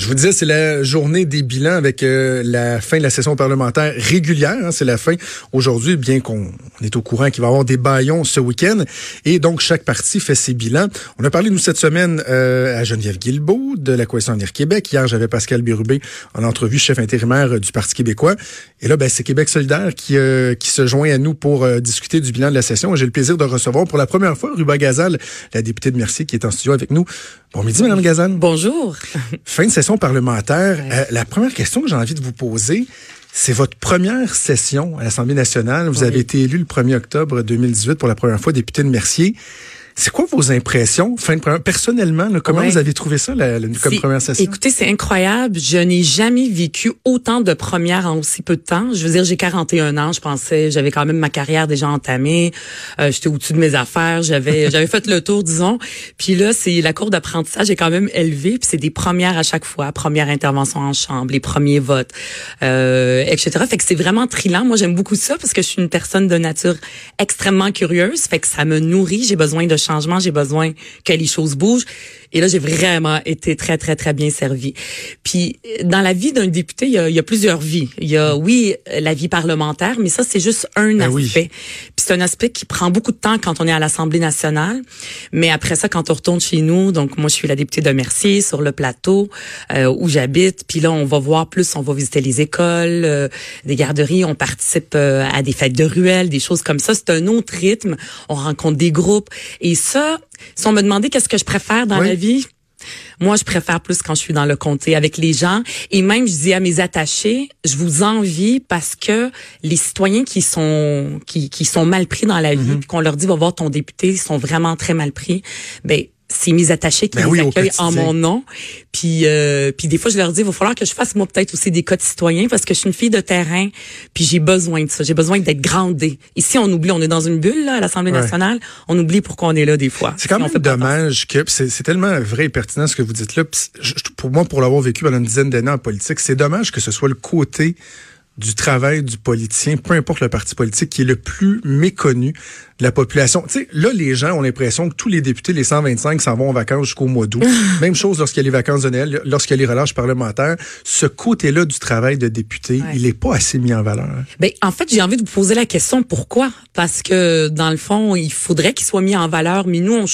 Je vous disais, c'est la journée des bilans avec euh, la fin de la session parlementaire régulière. Hein, c'est la fin aujourd'hui, bien qu'on est au courant qu'il va y avoir des baillons ce week-end. Et donc, chaque parti fait ses bilans. On a parlé, nous, cette semaine euh, à Geneviève Guilbeault de la Coalition Avenir Québec. Hier, j'avais Pascal Bérubé en entrevue, chef intérimaire du Parti québécois. Et là, ben, c'est Québec solidaire qui, euh, qui se joint à nous pour discuter du bilan de la session. J'ai le plaisir de recevoir pour la première fois Ruba Gazal, la députée de Mercier, qui est en studio avec nous. Bon midi, Madame Gazal. Bonjour. Fin de session parlementaire. Euh, la première question que j'ai envie de vous poser, c'est votre première session à l'Assemblée nationale. Vous avez été élu le 1er octobre 2018 pour la première fois député de Mercier. C'est quoi vos impressions? Fin de personnellement, comment vous avez trouvé ça la, comme première session? Écoutez, c'est incroyable. Je n'ai jamais vécu autant de premières en aussi peu de temps. Je veux dire, j'ai 41 ans. Je pensais, j'avais quand même ma carrière déjà entamée. Euh, J'étais au-dessus de mes affaires. J'avais, j'avais fait le tour, disons. Puis là, c'est la cour d'apprentissage est quand même élevée. Puis c'est des premières à chaque fois. Première intervention en chambre, les premiers votes, euh, etc. Fait que c'est vraiment trilant. Moi, j'aime beaucoup ça parce que je suis une personne de nature extrêmement curieuse. Fait que ça me nourrit. J'ai besoin de changement, j'ai besoin que les choses bougent. Et là, j'ai vraiment été très, très, très bien servie. Puis, dans la vie d'un député, il y, a, il y, a, plusieurs vies. Il y a, oui, la vie parlementaire, mais ça, c'est juste un ben aspect. C'est un aspect qui prend beaucoup de temps quand on est à l'Assemblée nationale. Mais après ça, quand on retourne chez nous, donc moi, je suis la députée de Mercier sur le plateau euh, où j'habite. Puis là, on va voir plus, on va visiter les écoles, euh, des garderies, on participe euh, à des fêtes de ruelles, des choses comme ça. C'est un autre rythme. On rencontre des groupes. Et ça, si on me demandait qu'est-ce que je préfère dans la vie, moi, je préfère plus quand je suis dans le comté avec les gens. Et même, je dis à mes attachés, je vous envie parce que les citoyens qui sont qui, qui sont mal pris dans la vie, mm-hmm. qu'on leur dit va voir ton député, ils sont vraiment très mal pris. Ben c'est mes attachés qui ben accueillent en mon nom. Puis, euh, puis des fois, je leur dis, il va falloir que je fasse moi peut-être aussi des codes citoyens parce que je suis une fille de terrain. Puis j'ai besoin de ça. J'ai besoin d'être grandée. Ici, on oublie, on est dans une bulle là, à l'Assemblée nationale. On oublie pourquoi on est là des fois. C'est quand même dommage que c'est tellement vrai et pertinent ce que vous dites là. pour moi, pour l'avoir vécu pendant une dizaine d'années en politique, c'est dommage que ce soit le côté du travail du politicien, peu importe le parti politique, qui est le plus méconnu la population. Tu sais, là, les gens ont l'impression que tous les députés, les 125, s'en vont en vacances jusqu'au mois d'août. Même chose lorsqu'il y a les vacances de Noël, lorsqu'il y a les relâches parlementaires. Ce côté-là du travail de député, il est pas assez mis en valeur. Ben, en fait, j'ai envie de vous poser la question pourquoi? Parce que, dans le fond, il faudrait qu'il soit mis en valeur. Mais nous, on,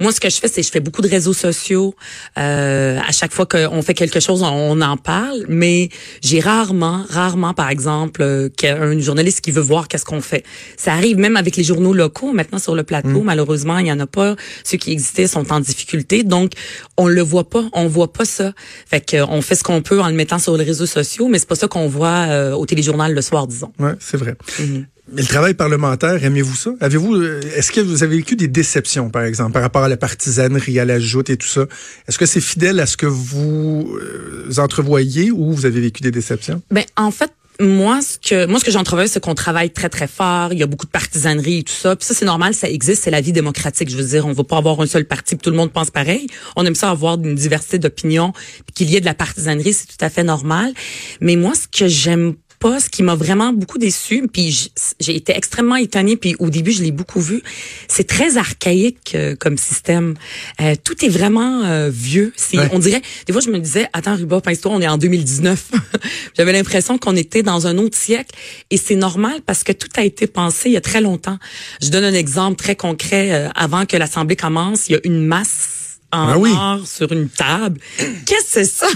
moi, ce que je fais, c'est je fais beaucoup de réseaux sociaux. Euh, à chaque fois qu'on fait quelque chose, on, en parle. Mais j'ai rarement, rarement, par exemple, euh, un journaliste qui veut voir qu'est-ce qu'on fait. Ça arrive même avec les journaux locaux maintenant sur le plateau. Mm. Malheureusement, il y en a pas. Ceux qui existaient sont en difficulté, donc on le voit pas. On voit pas ça. Fait que on fait ce qu'on peut en le mettant sur les réseaux sociaux, mais c'est pas ça qu'on voit euh, au téléjournal le soir, disons. Ouais, c'est vrai. Mm-hmm. Mais le travail parlementaire, aimez-vous ça? Avez-vous, euh, est-ce que vous avez vécu des déceptions, par exemple, par rapport à la partisanerie, à la joute et tout ça? Est-ce que c'est fidèle à ce que vous euh, entrevoyez ou vous avez vécu des déceptions? Ben, en fait, moi ce que moi ce que j'entrevois c'est qu'on travaille très très fort, il y a beaucoup de partisanerie et tout ça. Puis ça c'est normal, ça existe, c'est la vie démocratique. Je veux dire, on va pas avoir un seul parti, puis tout le monde pense pareil. On aime ça avoir une diversité d'opinions, qu'il y ait de la partisanerie, c'est tout à fait normal. Mais moi ce que j'aime ce qui m'a vraiment beaucoup déçu. Puis j'ai été extrêmement étonnée. Puis au début, je l'ai beaucoup vu. C'est très archaïque euh, comme système. Euh, tout est vraiment euh, vieux. C'est, on dirait. Des fois, je me disais, attends, Ruba, pince-toi, on est en 2019. J'avais l'impression qu'on était dans un autre siècle. Et c'est normal parce que tout a été pensé il y a très longtemps. Je donne un exemple très concret. avant que l'Assemblée commence, il y a une masse en ah or sur une table. Qu'est-ce que c'est ça?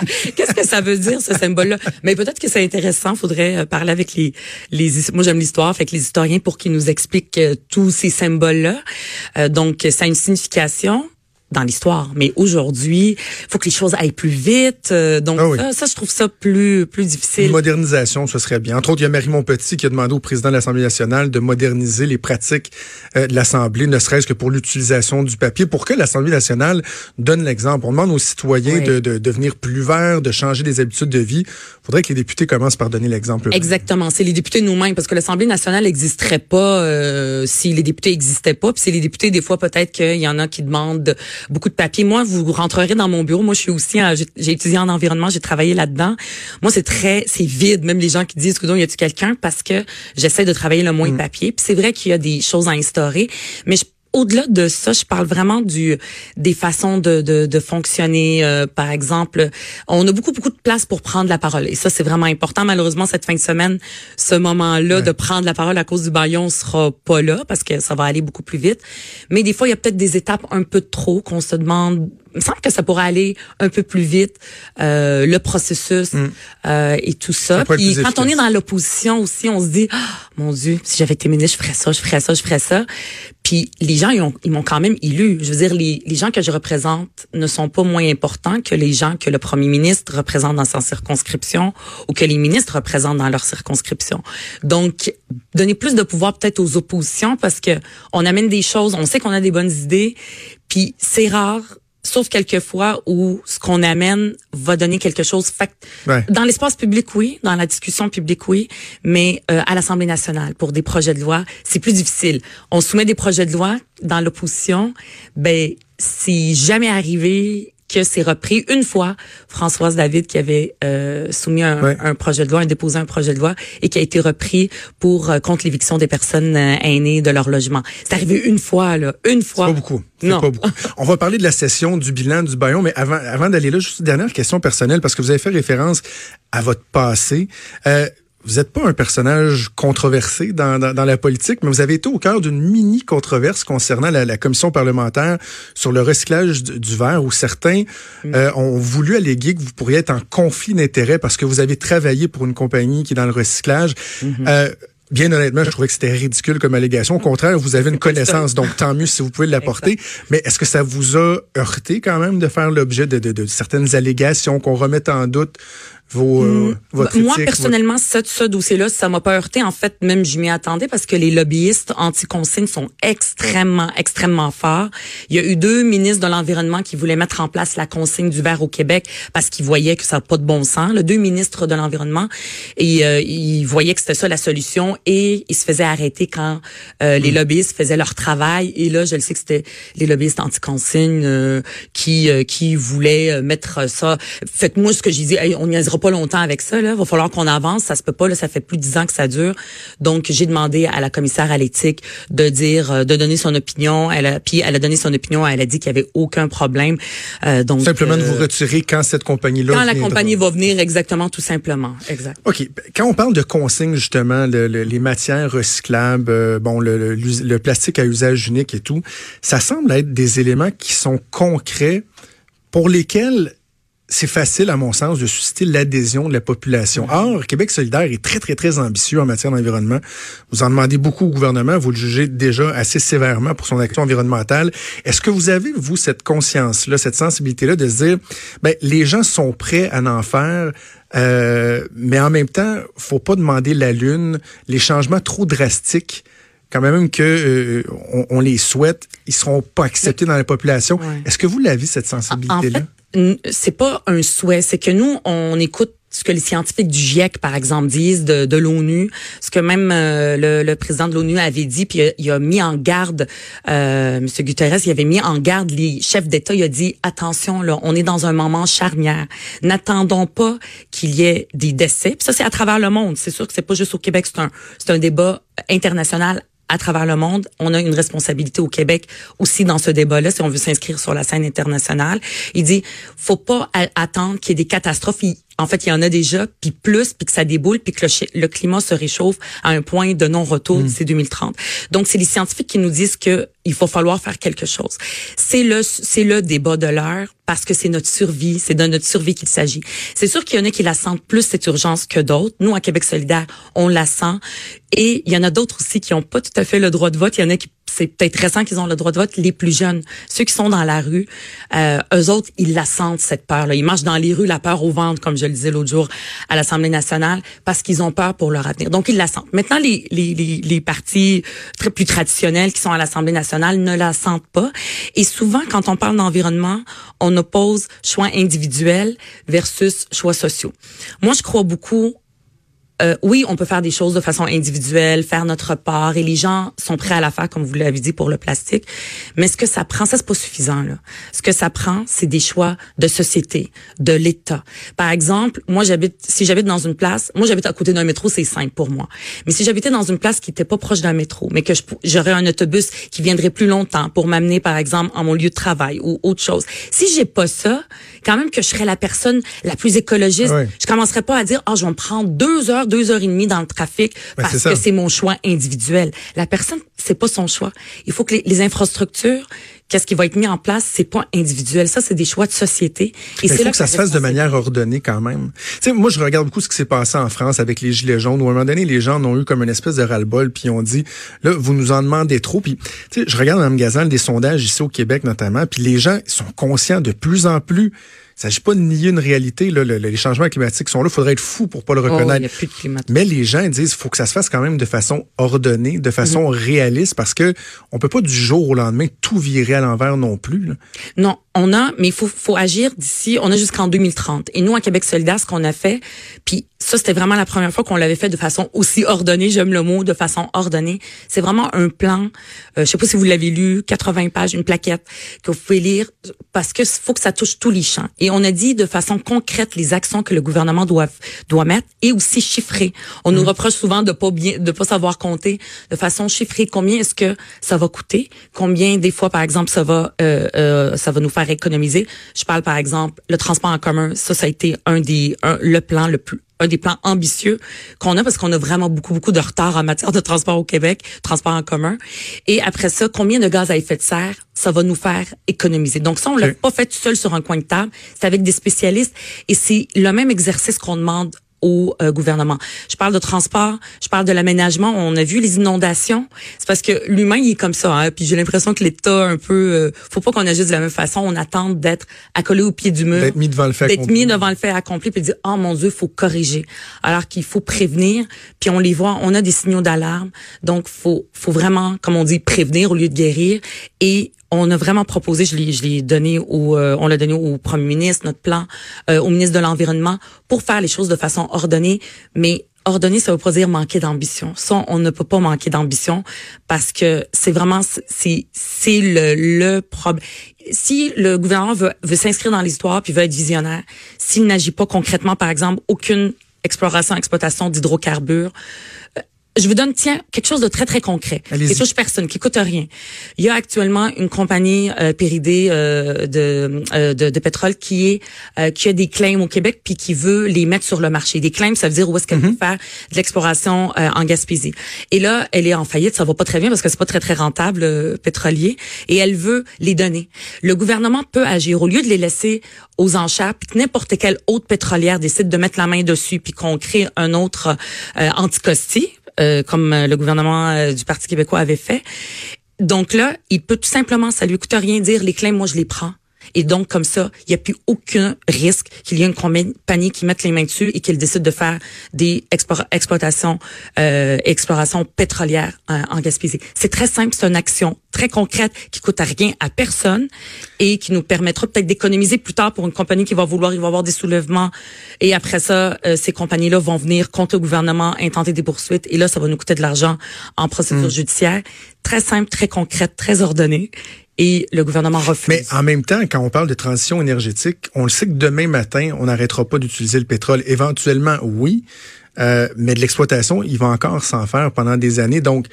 Qu'est-ce que ça veut dire ce symbole-là? Mais peut-être que c'est intéressant. Faudrait euh, parler avec les les. Moi j'aime l'histoire, fait que les historiens pour qu'ils nous expliquent euh, tous ces symboles-là. Euh, donc ça a une signification dans l'histoire. Mais aujourd'hui, faut que les choses aillent plus vite. Euh, donc ah ça, je trouve ça plus plus difficile. Une modernisation, ce serait bien. Entre autres, il y a Marie Montpetit qui a demandé au président de l'Assemblée nationale de moderniser les pratiques euh, de l'Assemblée, ne serait-ce que pour l'utilisation du papier, pour que l'Assemblée nationale donne l'exemple. On demande aux citoyens de, de, devenir plus verts, de changer des habitudes de vie. Il faudrait que les députés commencent par donner l'exemple. Exactement. C'est les députés nous-mêmes, parce que l'Assemblée nationale n'existerait pas euh, si les députés n'existaient pas. Puis c'est les députés, des fois, peut-être qu'il y en a qui demandent beaucoup de papiers. Moi, vous rentrerez dans mon bureau. Moi, je suis aussi, j'ai étudié en environnement, j'ai travaillé là-dedans. Moi, c'est très, c'est vide. Même les gens qui disent, y a-tu quelqu'un? Parce que j'essaie de travailler le moins de mm. papier. Puis c'est vrai qu'il y a des choses à instaurer, mais je au-delà de ça, je parle vraiment du des façons de, de, de fonctionner. Euh, par exemple, on a beaucoup beaucoup de place pour prendre la parole et ça c'est vraiment important. Malheureusement cette fin de semaine, ce moment-là de prendre la parole à cause du baillon sera pas là parce que ça va aller beaucoup plus vite. Mais des fois il y a peut-être des étapes un peu trop qu'on se demande il me semble que ça pourrait aller un peu plus vite, euh, le processus mm. euh, et tout ça. Puis quand on est dans l'opposition aussi, on se dit, oh, mon Dieu, si j'avais été ministre, je ferais ça, je ferais ça, je ferais ça. Puis les gens, ils, m'ont quand même élu. Je veux dire, les, les gens que je représente ne sont pas moins importants que les gens que le premier ministre représente dans sa circonscription ou que les ministres représentent dans leur circonscription. Donc, donner plus de pouvoir peut-être aux oppositions parce que on amène des choses, on sait qu'on a des bonnes idées, puis c'est rare sauf quelques fois où ce qu'on amène va donner quelque chose. Fait Dans l'espace public, oui. Dans la discussion publique, oui. Mais euh, à l'Assemblée nationale, pour des projets de loi, c'est plus difficile. On soumet des projets de loi dans l'opposition. Ben, c'est jamais arrivé que c'est repris une fois Françoise David qui avait euh, soumis un, projet de loi, un déposé un projet de loi et qui a été repris pour euh, contre l'éviction des personnes euh, aînées de leur logement. C'est arrivé une fois là, une fois. Pas beaucoup. Non. Pas beaucoup. On va parler de la session du bilan du Bayon, mais avant avant d'aller là, juste une dernière question personnelle parce que vous avez fait référence à votre passé. Euh, vous n'êtes pas un personnage controversé dans, dans, la politique, mais vous avez été au cœur d'une mini controverse concernant la, commission parlementaire sur le recyclage du, verre, où certains mm. euh, ont voulu alléguer que vous pourriez être en conflit d'intérêts parce que vous avez travaillé pour une compagnie qui est dans le recyclage. Mm-hmm. Euh, Bien honnêtement, je trouvais que c'était ridicule comme allégation. Au contraire, vous avez une connaissance, donc tant mieux si vous pouvez l'apporter. Mais est-ce que ça vous a heurté quand même de faire l'objet de, de, de, certaines allégations qu'on remette en doute vos, euh, hmm. Moi, personnellement, ce, ce dossier-là, ça m'a pas heurté. En fait, même je m'y attendais parce que les lobbyistes anti-consignes sont extrêmement, extrêmement forts. Il y a eu deux ministres de l'Environnement qui voulaient mettre en place la consigne du verre au Québec parce qu'ils voyaient que ça n'a pas de bon sens. Le deux ministres de l'Environnement, et euh, ils voyaient que c'était ça la solution et ils se faisaient arrêter quand euh, les hmm. lobbyistes faisaient leur travail. Et là, je le sais que c'était les lobbyistes anti-consignes euh, qui qui voulaient mettre ça. Faites-moi ce que j'ai dit. on y pas longtemps avec ça. Là. Va falloir qu'on avance. Ça se peut pas. Là, ça fait plus de dix ans que ça dure. Donc, j'ai demandé à la commissaire à l'éthique de dire, euh, de donner son opinion. Elle a, puis elle a donné son opinion. Elle a dit qu'il y avait aucun problème. Euh, donc simplement de vous euh, retirer quand cette compagnie-là. Quand la compagnie va venir, exactement, tout simplement, exact. Ok. Quand on parle de consignes justement, les matières recyclables, bon, le, le plastique à usage unique et tout, ça semble être des éléments qui sont concrets pour lesquels c'est facile, à mon sens, de susciter l'adhésion de la population. Or, Québec solidaire est très, très, très ambitieux en matière d'environnement. Vous en demandez beaucoup au gouvernement, vous le jugez déjà assez sévèrement pour son action environnementale. Est-ce que vous avez, vous, cette conscience-là, cette sensibilité-là de se dire, ben, les gens sont prêts à en faire, euh, mais en même temps, faut pas demander la lune, les changements trop drastiques quand même que euh, on, les souhaite, ils seront pas acceptés dans la population. Est-ce que vous l'avez cette sensibilité-là? C'est pas un souhait, c'est que nous, on écoute ce que les scientifiques du GIEC, par exemple, disent de, de l'ONU, ce que même euh, le, le, président de l'ONU avait dit, puis il a, mis en garde, euh, M. Guterres, il avait mis en garde les chefs d'État, il a dit, attention, là, on est dans un moment charnière. N'attendons pas qu'il y ait des décès. Puis ça, c'est à travers le monde. C'est sûr que c'est pas juste au Québec, c'est un, c'est un débat international à travers le monde. On a une responsabilité au Québec aussi dans ce débat-là, si on veut s'inscrire sur la scène internationale. Il dit, faut pas attendre qu'il y ait des catastrophes. En fait, il y en a déjà, puis plus, puis que ça déboule, puis que le, climat se réchauffe à un point de non-retour mm. d'ici 2030. Donc, c'est les scientifiques qui nous disent que il faut falloir faire quelque chose. C'est le c'est le débat de l'heure parce que c'est notre survie, c'est de notre survie qu'il s'agit. C'est sûr qu'il y en a qui la sentent plus cette urgence que d'autres. Nous à Québec solidaire, on la sent et il y en a d'autres aussi qui n'ont pas tout à fait le droit de vote. Il y en a qui c'est peut-être récent qu'ils ont le droit de vote, les plus jeunes, ceux qui sont dans la rue, euh, eux autres, ils la sentent, cette peur-là. Ils marchent dans les rues, la peur au ventre, comme je le disais l'autre jour à l'Assemblée nationale, parce qu'ils ont peur pour leur avenir. Donc, ils la sentent. Maintenant, les, les, les, les partis très plus traditionnels qui sont à l'Assemblée nationale ne la sentent pas. Et souvent, quand on parle d'environnement, on oppose choix individuels versus choix sociaux. Moi, je crois beaucoup euh, oui, on peut faire des choses de façon individuelle, faire notre part, et les gens sont prêts à la faire, comme vous l'avez dit, pour le plastique. Mais ce que ça prend, ça c'est pas suffisant. Là. Ce que ça prend, c'est des choix de société, de l'État. Par exemple, moi j'habite, si j'habite dans une place, moi j'habite à côté d'un métro, c'est simple pour moi. Mais si j'habitais dans une place qui était pas proche d'un métro, mais que j'aurais un autobus qui viendrait plus longtemps pour m'amener, par exemple, en mon lieu de travail ou autre chose. Si j'ai pas ça, quand même que je serais la personne la plus écologiste, je commencerais pas à dire, ah, oh, je vais me prendre deux heures, deux heures et demie dans le trafic ben, parce que c'est mon choix individuel. La personne, c'est pas son choix. Il faut que les, infrastructures, qu'est-ce qui va être mis en place, c'est pas individuel. Ça, c'est des choix de société. Et c'est là que ça se fasse de manière ordonnée quand même. Tu sais, moi, je regarde beaucoup ce qui s'est passé en France avec les gilets jaunes, où à un moment donné, les gens ont eu comme une espèce de ras-le-bol, puis ont dit, là, vous nous en demandez trop. Puis, tu sais, je regarde dans le gazelle des sondages ici au Québec notamment, puis les gens sont conscients de plus en plus il s'agit pas de nier une réalité. Là, les changements climatiques sont là. Il faudrait être fou pour pas le oh, reconnaître. Mais les gens disent qu'il faut que ça se fasse quand même de façon ordonnée, de façon mhm. réaliste, parce que on peut pas du jour au lendemain tout virer à l'envers non plus. Non, on a, mais il faut, faut agir d'ici. On a jusqu'en 2030. Et nous, à Québec solidaire, ce qu'on a fait, puis ça, c'était vraiment la première fois qu'on l'avait fait de façon aussi ordonnée. J'aime le mot, de façon ordonnée. C'est vraiment un plan. Euh, je sais pas si vous l'avez lu, 80 pages, une plaquette que vous pouvez lire parce que faut que ça touche tous les champs. Et on a dit de façon concrète les actions que le gouvernement doit doit mettre et aussi chiffrer. On nous mmh. reproche souvent de pas bien, de pas savoir compter de façon chiffrée. Combien est-ce que ça va coûter? Combien des fois, par exemple, ça va euh, euh, ça va nous faire économiser? Je parle par exemple le transport en commun. Ça, ça a été un des un, le plan le plus un des plans ambitieux qu'on a parce qu'on a vraiment beaucoup, beaucoup de retard en matière de transport au Québec, transport en commun. Et après ça, combien de gaz à effet de serre ça va nous faire économiser? Donc ça, on l'a pas fait tout seul sur un coin de table, c'est avec des spécialistes et c'est le même exercice qu'on demande au euh, gouvernement. Je parle de transport, je parle de l'aménagement. On a vu les inondations. C'est parce que l'humain il est comme ça. Hein? Puis j'ai l'impression que l'État un peu, euh, faut pas qu'on agisse de la même façon. On attend d'être accolé au pied du mur, d'être mis devant le fait d'être mis devant le fait accompli, puis dire oh mon Dieu, faut corriger. Alors qu'il faut prévenir. Puis on les voit, on a des signaux d'alarme. Donc faut faut vraiment, comme on dit, prévenir au lieu de guérir. Et on a vraiment proposé, je l'ai, donné au, euh, on l'a donné au premier ministre, notre plan, euh, au ministre de l'environnement, pour faire les choses de façon ordonnée, mais ordonnée, ça veut pas dire manquer d'ambition. Ça, on ne peut pas manquer d'ambition parce que c'est vraiment, c'est, le, problème. Si le gouvernement veut, veut s'inscrire dans l'histoire puis veut être visionnaire, s'il n'agit pas concrètement, par exemple, aucune exploration, exploitation d'hydrocarbures, je vous donne, tiens, quelque chose de très, très concret. Quelque chose personne, qui coûte rien. Il y a actuellement une compagnie euh, péridée euh, de, euh, de, de, pétrole qui est euh, qui a des claims au Québec puis qui veut les mettre sur le marché. Des claims, ça veut dire où est-ce qu'elle peut mhm. faire de l'exploration euh, en Gaspésie. Et là, elle est en faillite, ça va pas très bien parce que c'est pas très, très rentable, pétrolier. Et elle veut les donner. Le gouvernement peut agir. Au lieu de les laisser aux enchères, puis que n'importe quelle autre pétrolière décide de mettre la main dessus puis qu'on crée un autre anticosti, euh, comme euh, le gouvernement euh, du Parti québécois avait fait. Donc là, il peut tout simplement, ça lui coûte rien dire, les claims, moi je les prends. Et donc, comme ça, il n'y a plus aucun risque qu'il y ait une compagnie qui mette les mains dessus et qu'il décide de faire des exploitations, euh, explorations pétrolières euh, en Gaspésie. C'est très simple, c'est une action très concrète qui coûte rien à personne et qui nous permettra peut-être d'économiser plus tard pour une compagnie qui va vouloir, il va avoir des soulèvements. Et après ça, euh, ces compagnies-là vont venir contre le gouvernement, intenter des poursuites. Et là, ça va nous coûter de l'argent en procédure mmh. judiciaire. Très simple, très concrète, très ordonnée et le gouvernement refuse. Mais en même temps, quand on parle de transition énergétique, on le sait que demain matin, on n'arrêtera pas d'utiliser le pétrole. Éventuellement, oui, euh, mais de l'exploitation, il va encore s'en faire pendant des années. Donc,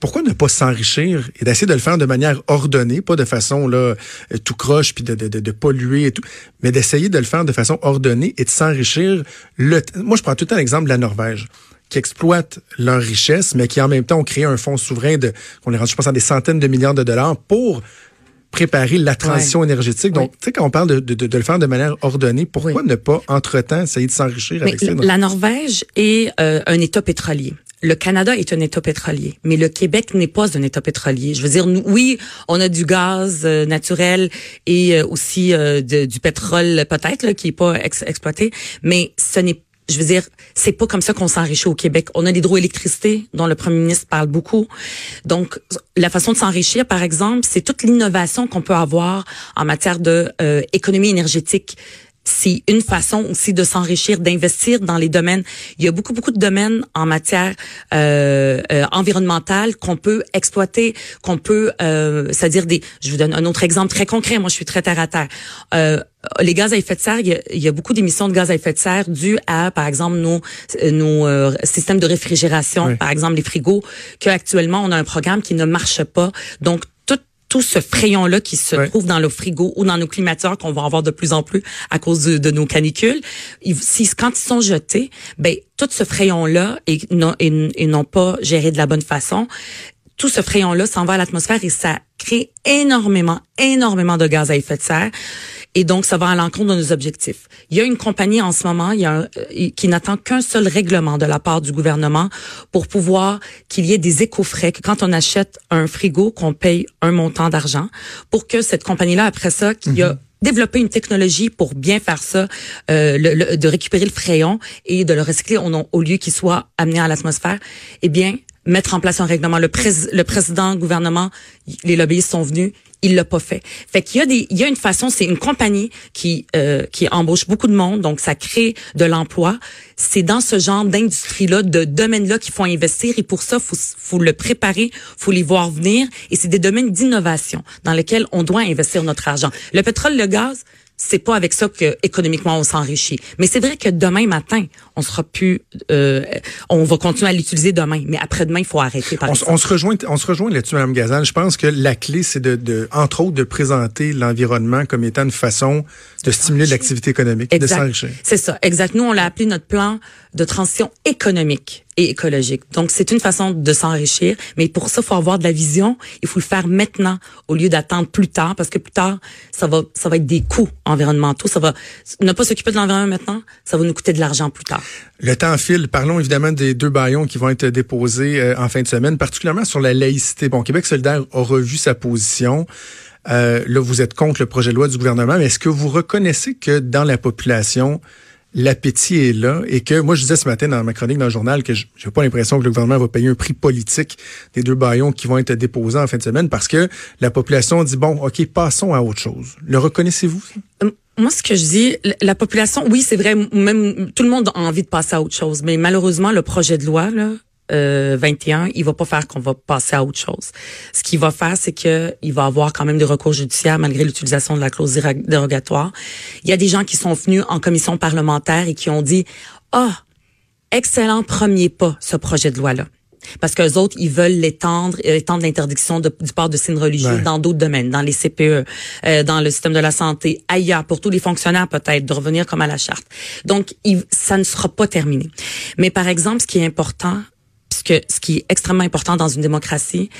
pourquoi ne pas s'enrichir et d'essayer de le faire de manière ordonnée, pas de façon là euh, tout croche puis de, de, de, polluer et tout, mais d'essayer de le faire de façon ordonnée et de s'enrichir. Le moi, je prends tout le temps l'exemple de la Norvège qui exploitent leur richesse, mais qui en même temps ont créé un fonds souverain de, qu'on est rendu, je pense, à des centaines de milliards de dollars pour préparer la transition énergétique. Donc, tu sais, quand on parle de, de, de, le faire de manière ordonnée, pourquoi ne pas, entre-temps, essayer de s'enrichir avec ça? La Norvège est euh, un État pétrolier. Le Canada est un État pétrolier, mais le Québec n'est pas un État pétrolier. Je veux dire, nous, oui, on a du gaz euh, naturel et euh, aussi du pétrole peut-être qui est pas exploité, mais ce n'est je veux dire, c'est pas comme ça qu'on s'enrichit au Québec. On a l'hydroélectricité dont le premier ministre parle beaucoup. Donc, la façon de s'enrichir, par exemple, c'est toute l'innovation qu'on peut avoir en matière de euh, économie énergétique c'est une façon aussi de s'enrichir, d'investir dans les domaines. Il y a beaucoup, beaucoup de domaines en matière euh, euh, environnementale qu'on peut exploiter, qu'on peut, euh, c'est-à-dire des. Je vous donne un autre exemple très concret. Moi, je suis très terre à terre. Euh, les gaz à effet de serre, il y a, il y a beaucoup d'émissions de gaz à effet de serre dues à, par exemple, nos nos euh, systèmes de réfrigération, Oui. par exemple les frigos, qu'actuellement on a un programme qui ne marche pas. Donc tout ce frayon-là qui se Ouais. trouve dans le frigo ou dans nos climateurs qu'on va avoir de plus en plus à cause de, de nos canicules, ils, quand ils sont jetés, ben tout ce frayon-là non- et, et non pas géré de la bonne façon, tout ce frayon-là s'en va à l'atmosphère et ça crée énormément, énormément de gaz à effet de serre. Et donc, ça va à l'encontre de nos objectifs. Il y a une compagnie en ce moment il y a un- euh, qui n'attend qu'un seul règlement de la part du gouvernement pour pouvoir qu'il y ait des éco-frais, que quand on achète un frigo, qu'on paye un montant d'argent, pour que cette compagnie-là, après ça, qui a développé une technologie pour bien faire ça, euh, le- le- de récupérer le frayon et de le recycler au lieu qu'il soit amené à l'atmosphère, eh bien, mettre en place un règlement. Le, prés- le président, le gouvernement, les lobbyistes sont venus, il l'a pas fait. Fait qu'il y a des, il y a une façon, c'est une compagnie qui euh, qui embauche beaucoup de monde, donc ça crée de l'emploi. C'est dans ce genre d'industrie-là, de domaine-là qu'il faut investir et pour ça, faut faut le préparer, faut les voir venir et c'est des domaines d'innovation dans lesquels on doit investir notre argent. Le pétrole, le gaz, c'est pas avec ça que économiquement on s'enrichit. Mais c'est vrai que demain matin, on sera plus, euh, on va continuer à l'utiliser demain, mais après-demain, il faut arrêter. Par on se rejoint, on se rejoint là-dessus, Mme Gazan. Je pense que la clé, c'est de, de, entre autres, de présenter l'environnement comme étant une façon de stimuler l'activité économique, de Exact. s'enrichir. C'est ça, exact. Nous, on l'a appelé notre plan de transition économique et écologique. Donc, c'est une façon de s'enrichir, mais pour ça, il faut avoir de la vision. Il faut le faire maintenant au lieu d'attendre plus tard, parce que plus tard, ça va, ça va être des coûts environnementaux. Ça va ne pas s'occuper de l'environnement maintenant, ça va nous coûter de l'argent plus tard. Le temps file. Parlons évidemment des deux baillons qui vont être déposés euh, en fin de semaine, particulièrement sur la laïcité. Bon, Québec solidaire a revu sa position. Euh, là, vous êtes contre le projet de loi du gouvernement, mais est-ce que vous reconnaissez que dans la population, l'appétit est là et que moi je disais ce matin dans ma chronique dans le journal que je n'ai pas l'impression que le gouvernement va payer un prix politique des deux baillons qui vont être déposés en fin de semaine parce que la population dit bon ok passons à autre chose. Le reconnaissez-vous? Euh, Moi, ce que je dis, la population, oui, c'est vrai, même tout le monde a envie de passer à autre chose, mais malheureusement, le projet de loi là, euh, 21, il va pas faire qu'on va passer à autre chose. Ce qu'il va faire, c'est que il va avoir quand même des recours judiciaires malgré l'utilisation de la clause dérogatoire. Il y a des gens qui sont venus en commission parlementaire et qui ont dit, ah, excellent premier pas, ce projet de loi-là. Parce que autres, ils veulent l'étendre, euh, étendre l'interdiction du port de signes religieux dans d'autres domaines, dans les CPE, euh, dans le système de la santé, ailleurs, pour tous les fonctionnaires peut-être, de revenir comme à la charte. Donc, il- ça ne sera pas terminé. Mais par exemple, ce qui est important, puisque ce qui est extrêmement important dans une démocratie,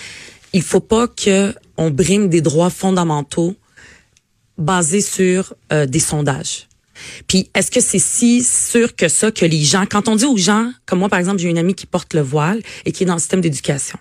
il faut pas que on brime des droits fondamentaux basés sur euh, des sondages. Puis est-ce que c'est si sûr que ça que les gens, quand on dit aux gens, comme moi par exemple, j'ai une amie qui porte le voile et qui est dans le système d'éducation,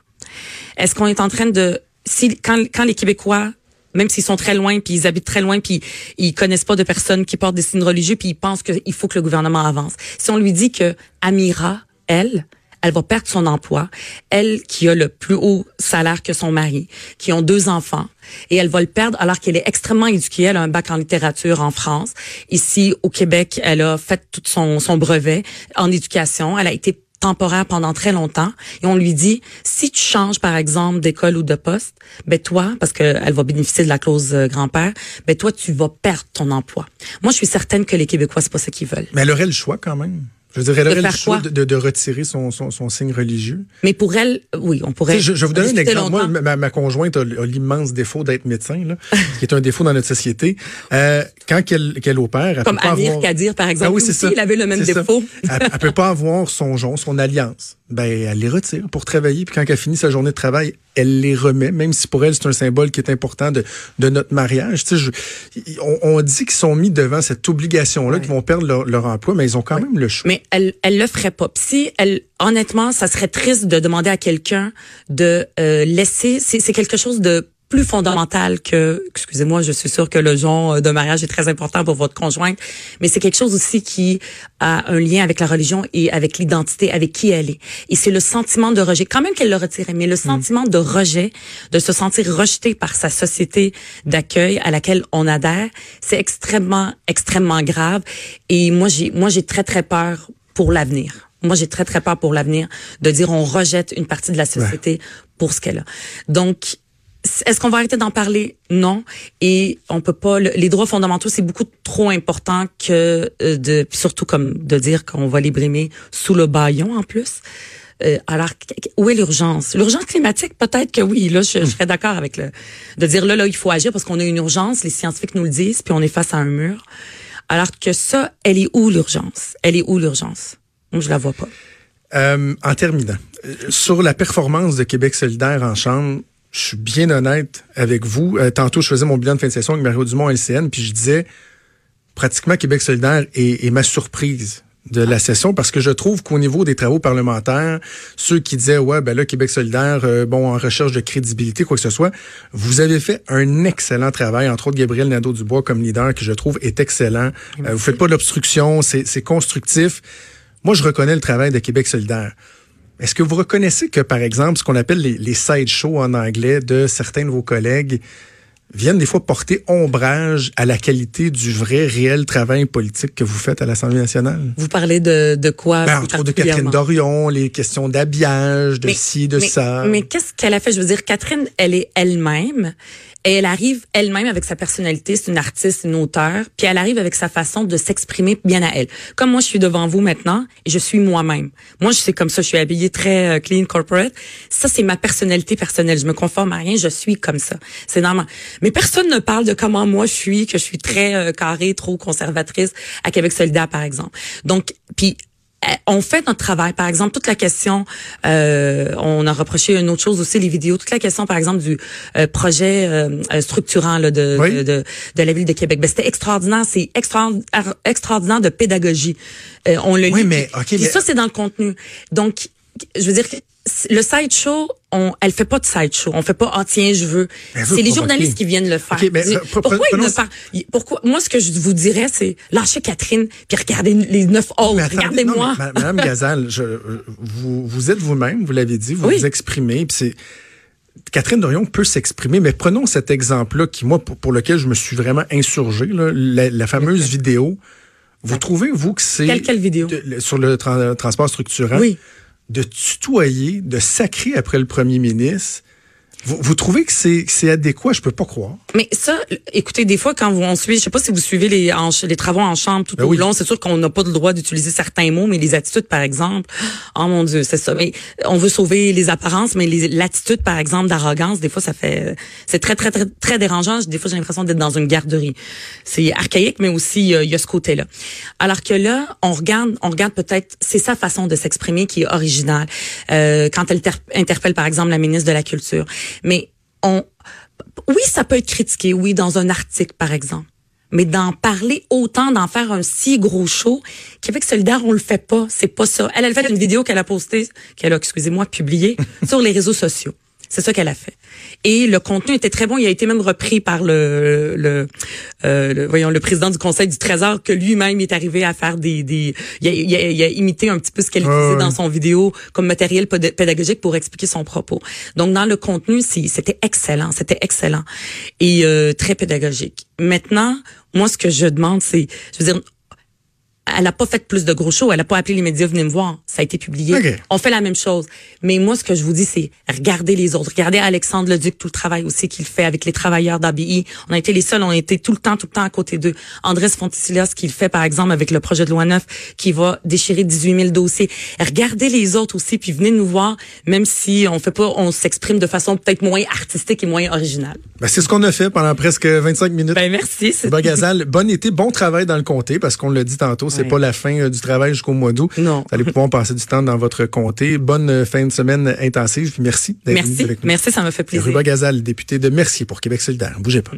est-ce qu'on est en train de, si quand, quand les Québécois même s'ils sont très loin, puis ils habitent très loin, puis ils connaissent pas de personnes qui portent des signes religieux, puis ils pensent qu'il faut que le gouvernement avance. Si on lui dit que Amira, elle, elle va perdre son emploi, elle qui a le plus haut salaire que son mari, qui ont deux enfants, et elle va le perdre alors qu'elle est extrêmement éduquée, elle a un bac en littérature en France. Ici, au Québec, elle a fait tout son, son brevet en éducation, elle a été temporaire pendant très longtemps. Et on lui dit si tu changes par exemple d'école ou de poste ben toi parce qu'elle va bénéficier de la clause euh, grand-père ben toi tu vas perdre ton emploi. Moi je suis certaine que les québécois c'est pas ça qu'ils veulent. Mais elle aurait le choix quand même. Je veux dire, elle aurait le choix de, de, retirer son, son, son signe religieux. mais pour elle oui on pourrait Je, je vous donner un exemple. Moi, ma, ma conjointe a, a l'immense défaut d'être médecin, là, qui est un défaut dans notre société. Euh, quand qu'elle qu'elle opère, elle comme peut pas Amir avoir... Kadir par exemple Ah oui, aussi, ça. il avait le même défaut elle, elle peut pas avoir son jonc, son alliance. Ben, elle les retire pour travailler. Puis quand elle finit sa journée de travail, elle les remet, même si pour elle, c'est un symbole qui est important de, de notre mariage. Tu sais, je- on, on dit qu'ils sont mis devant cette obligation-là, Ouais. qu'ils vont perdre leur, leur emploi, mais ils ont quand même le choix. Mais elle, elle le ferait pas. Si elle, honnêtement, ça serait triste de demander à quelqu'un de euh, laisser. C'est quelque chose de plus fondamental que, excusez-moi, je suis sûre que le genre de mariage est très important pour votre conjointe, mais c'est quelque chose aussi qui a un lien avec la religion et avec l'identité, avec qui elle est. Et c'est le sentiment de rejet, quand même qu'elle le retirait, mais le sentiment de rejet, de se sentir rejeté par sa société d'accueil à laquelle on adhère, c'est extrêmement, extrêmement grave. Et moi, j'ai, moi, j'ai très, très peur pour l'avenir. Moi, j'ai très, très peur pour l'avenir de dire on rejette une partie de la société pour ce qu'elle a. Donc, est-ce qu'on va arrêter d'en parler? Non. Et on peut pas. les droits fondamentaux, c'est beaucoup trop important que euh, de, surtout comme de dire qu'on va les brimer sous le baillon en plus. Euh, alors, où est l'urgence? L'urgence climatique, peut-être que oui. Là, je, serais d'accord avec le de dire là, là, il faut agir parce qu'on a une urgence. Les scientifiques nous le disent, puis on est face à un mur. Alors que ça, elle est où l'urgence? Elle est où l'urgence? Moi, je la vois pas. Euh, en terminant, sur la performance de Québec solidaire en chambre, je suis bien honnête avec vous. Euh, tantôt, je faisais mon bilan de fin de session avec Mario Dumont LCN, puis je disais pratiquement Québec solidaire est, ma surprise de la session parce que je trouve qu'au niveau des travaux parlementaires, ceux qui disaient ouais ben là Québec solidaire euh, bon en recherche de crédibilité quoi que ce soit, vous avez fait un excellent travail entre autres Gabriel Nadeau Dubois comme leader que je trouve est excellent. Euh, vous faites pas de l'obstruction, c'est constructif. Moi je reconnais le travail de Québec solidaire. Est-ce que vous reconnaissez que, par exemple, ce qu'on appelle les, les sideshows en anglais de certains de vos collègues viennent des fois porter ombrage à la qualité du vrai, réel travail politique que vous faites à l'Assemblée nationale? Vous parlez de, de quoi? Ben, entre de Catherine Dorion, les questions d'habillage, de ci, de ça. Mais qu'est-ce qu'elle a fait? Je veux dire, Catherine, elle est elle-même. Et elle arrive elle-même avec sa personnalité, c'est une artiste, une auteure, puis elle arrive avec sa façon de s'exprimer bien à elle. Comme moi, je suis devant vous maintenant et je suis moi-même. Moi, je suis comme ça, je suis habillée très euh, clean corporate. Ça, c'est ma personnalité personnelle. Je me conforme à rien, je suis comme ça. C'est normal. Mais personne ne parle de comment moi je suis, que je suis très euh, carrée, trop conservatrice à Québec solidaire, par exemple. Donc, puis on fait notre travail. Par exemple, toute la question, euh, on a reproché une autre chose aussi, les vidéos, toute la question, par exemple, du euh, projet structurant là, de, de, de, la ville de Québec. Ben, c'était extraordinaire, c'est extraordinaire de pédagogie. on le oui, mais, okay, ça, c'est dans le contenu. Donc, je veux dire, le sideshow, on, elle fait pas de sideshow. On fait pas, ah tiens, je veux. C'est les journalistes qui viennent le faire. Euh, pourquoi ils ne pas, pourquoi, moi, ce que je vous dirais, c'est lâchez Catherine, puis regardez les neuf autres. Regardez-moi. Madame Gazal, je, vous, vous êtes vous-même, vous l'avez dit, vous vous exprimez, puis c'est, Catherine Dorion peut s'exprimer, mais prenons cet exemple-là qui, moi, pour, lequel je me suis vraiment insurgé, là, la, fameuse vidéo. Vous trouvez, vous, que c'est... Quelle, quelle vidéo? sur le transport structurant? Oui de tutoyer, de sacrer après le premier ministre vous, trouvez que c'est adéquat? Je peux pas croire. Mais ça, écoutez, des fois, quand vous, on suit, je sais pas si vous suivez les, les travaux en chambre tout ben au long, c'est sûr qu'on n'a pas le droit d'utiliser certains mots, mais les attitudes, par exemple, oh mon Dieu, c'est ça. Mais on veut sauver les apparences, mais l'attitude, par exemple, d'arrogance, des fois, ça fait, c'est très, très, très, très dérangeant. Des fois, j'ai l'impression d'être dans une garderie. C'est archaïque, mais aussi, il y a ce côté-là. Alors que là, on regarde, on regarde peut-être, c'est sa façon de s'exprimer qui est originale. Euh, quand elle interpelle, par exemple, la ministre de la Culture. Mais on, oui, ça peut être critiqué, oui, dans un article, par exemple. Mais d'en parler autant, d'en faire un si gros show, Québec solidaire, on le fait pas. C'est pas ça. Elle, elle fait une vidéo qu'elle a postée, qu'elle a, excusez-moi, publiée sur les réseaux sociaux. C'est ça qu'elle a fait. Et le contenu était très bon. Il a été même repris par le, le, euh, voyons, le président du Conseil du Trésor, que lui-même est arrivé à faire des, des il, a, il, a, imité un petit peu ce qu'elle faisait dans son vidéo comme matériel pédagogique pour expliquer son propos. Donc dans le contenu, c'était excellent, c'était excellent et euh, très pédagogique. Maintenant, moi, ce que je demande, c'est, je veux dire, elle n'a pas fait plus de gros shows. Elle n'a pas appelé les médias, venez me voir. Ça a été publié. On fait la même chose. Mais moi, ce que je vous dis, c'est regardez les autres. Regardez Alexandre Leduc, tout le travail aussi qu'il fait avec les travailleurs d'ABI. On a été les seuls, on a été tout le temps, tout le temps à côté d'eux. Andrés Fonticilia, ce qu'il fait, par exemple, avec le projet de loi 9, qui va déchirer 18 000 dossiers. Regardez les autres aussi, puis venez nous voir, même si on fait pas, on s'exprime de façon peut-être moins artistique et moins originale. Ben, c'est ce qu'on a fait pendant presque 25 minutes. Ben, merci. Gazal, bon été, bon travail dans le comté, parce qu'on l'a dit tantôt, c'est pas la fin euh, du travail jusqu'au mois d'août. Non. Vous allez pouvoir passer du temps dans votre comté. Bonne euh, fin de semaine intensive. Merci d'être Merci. Merci, ça me fait plaisir. Ruba Gazal, député de Mercier pour Québec solidaire. Bougez pas.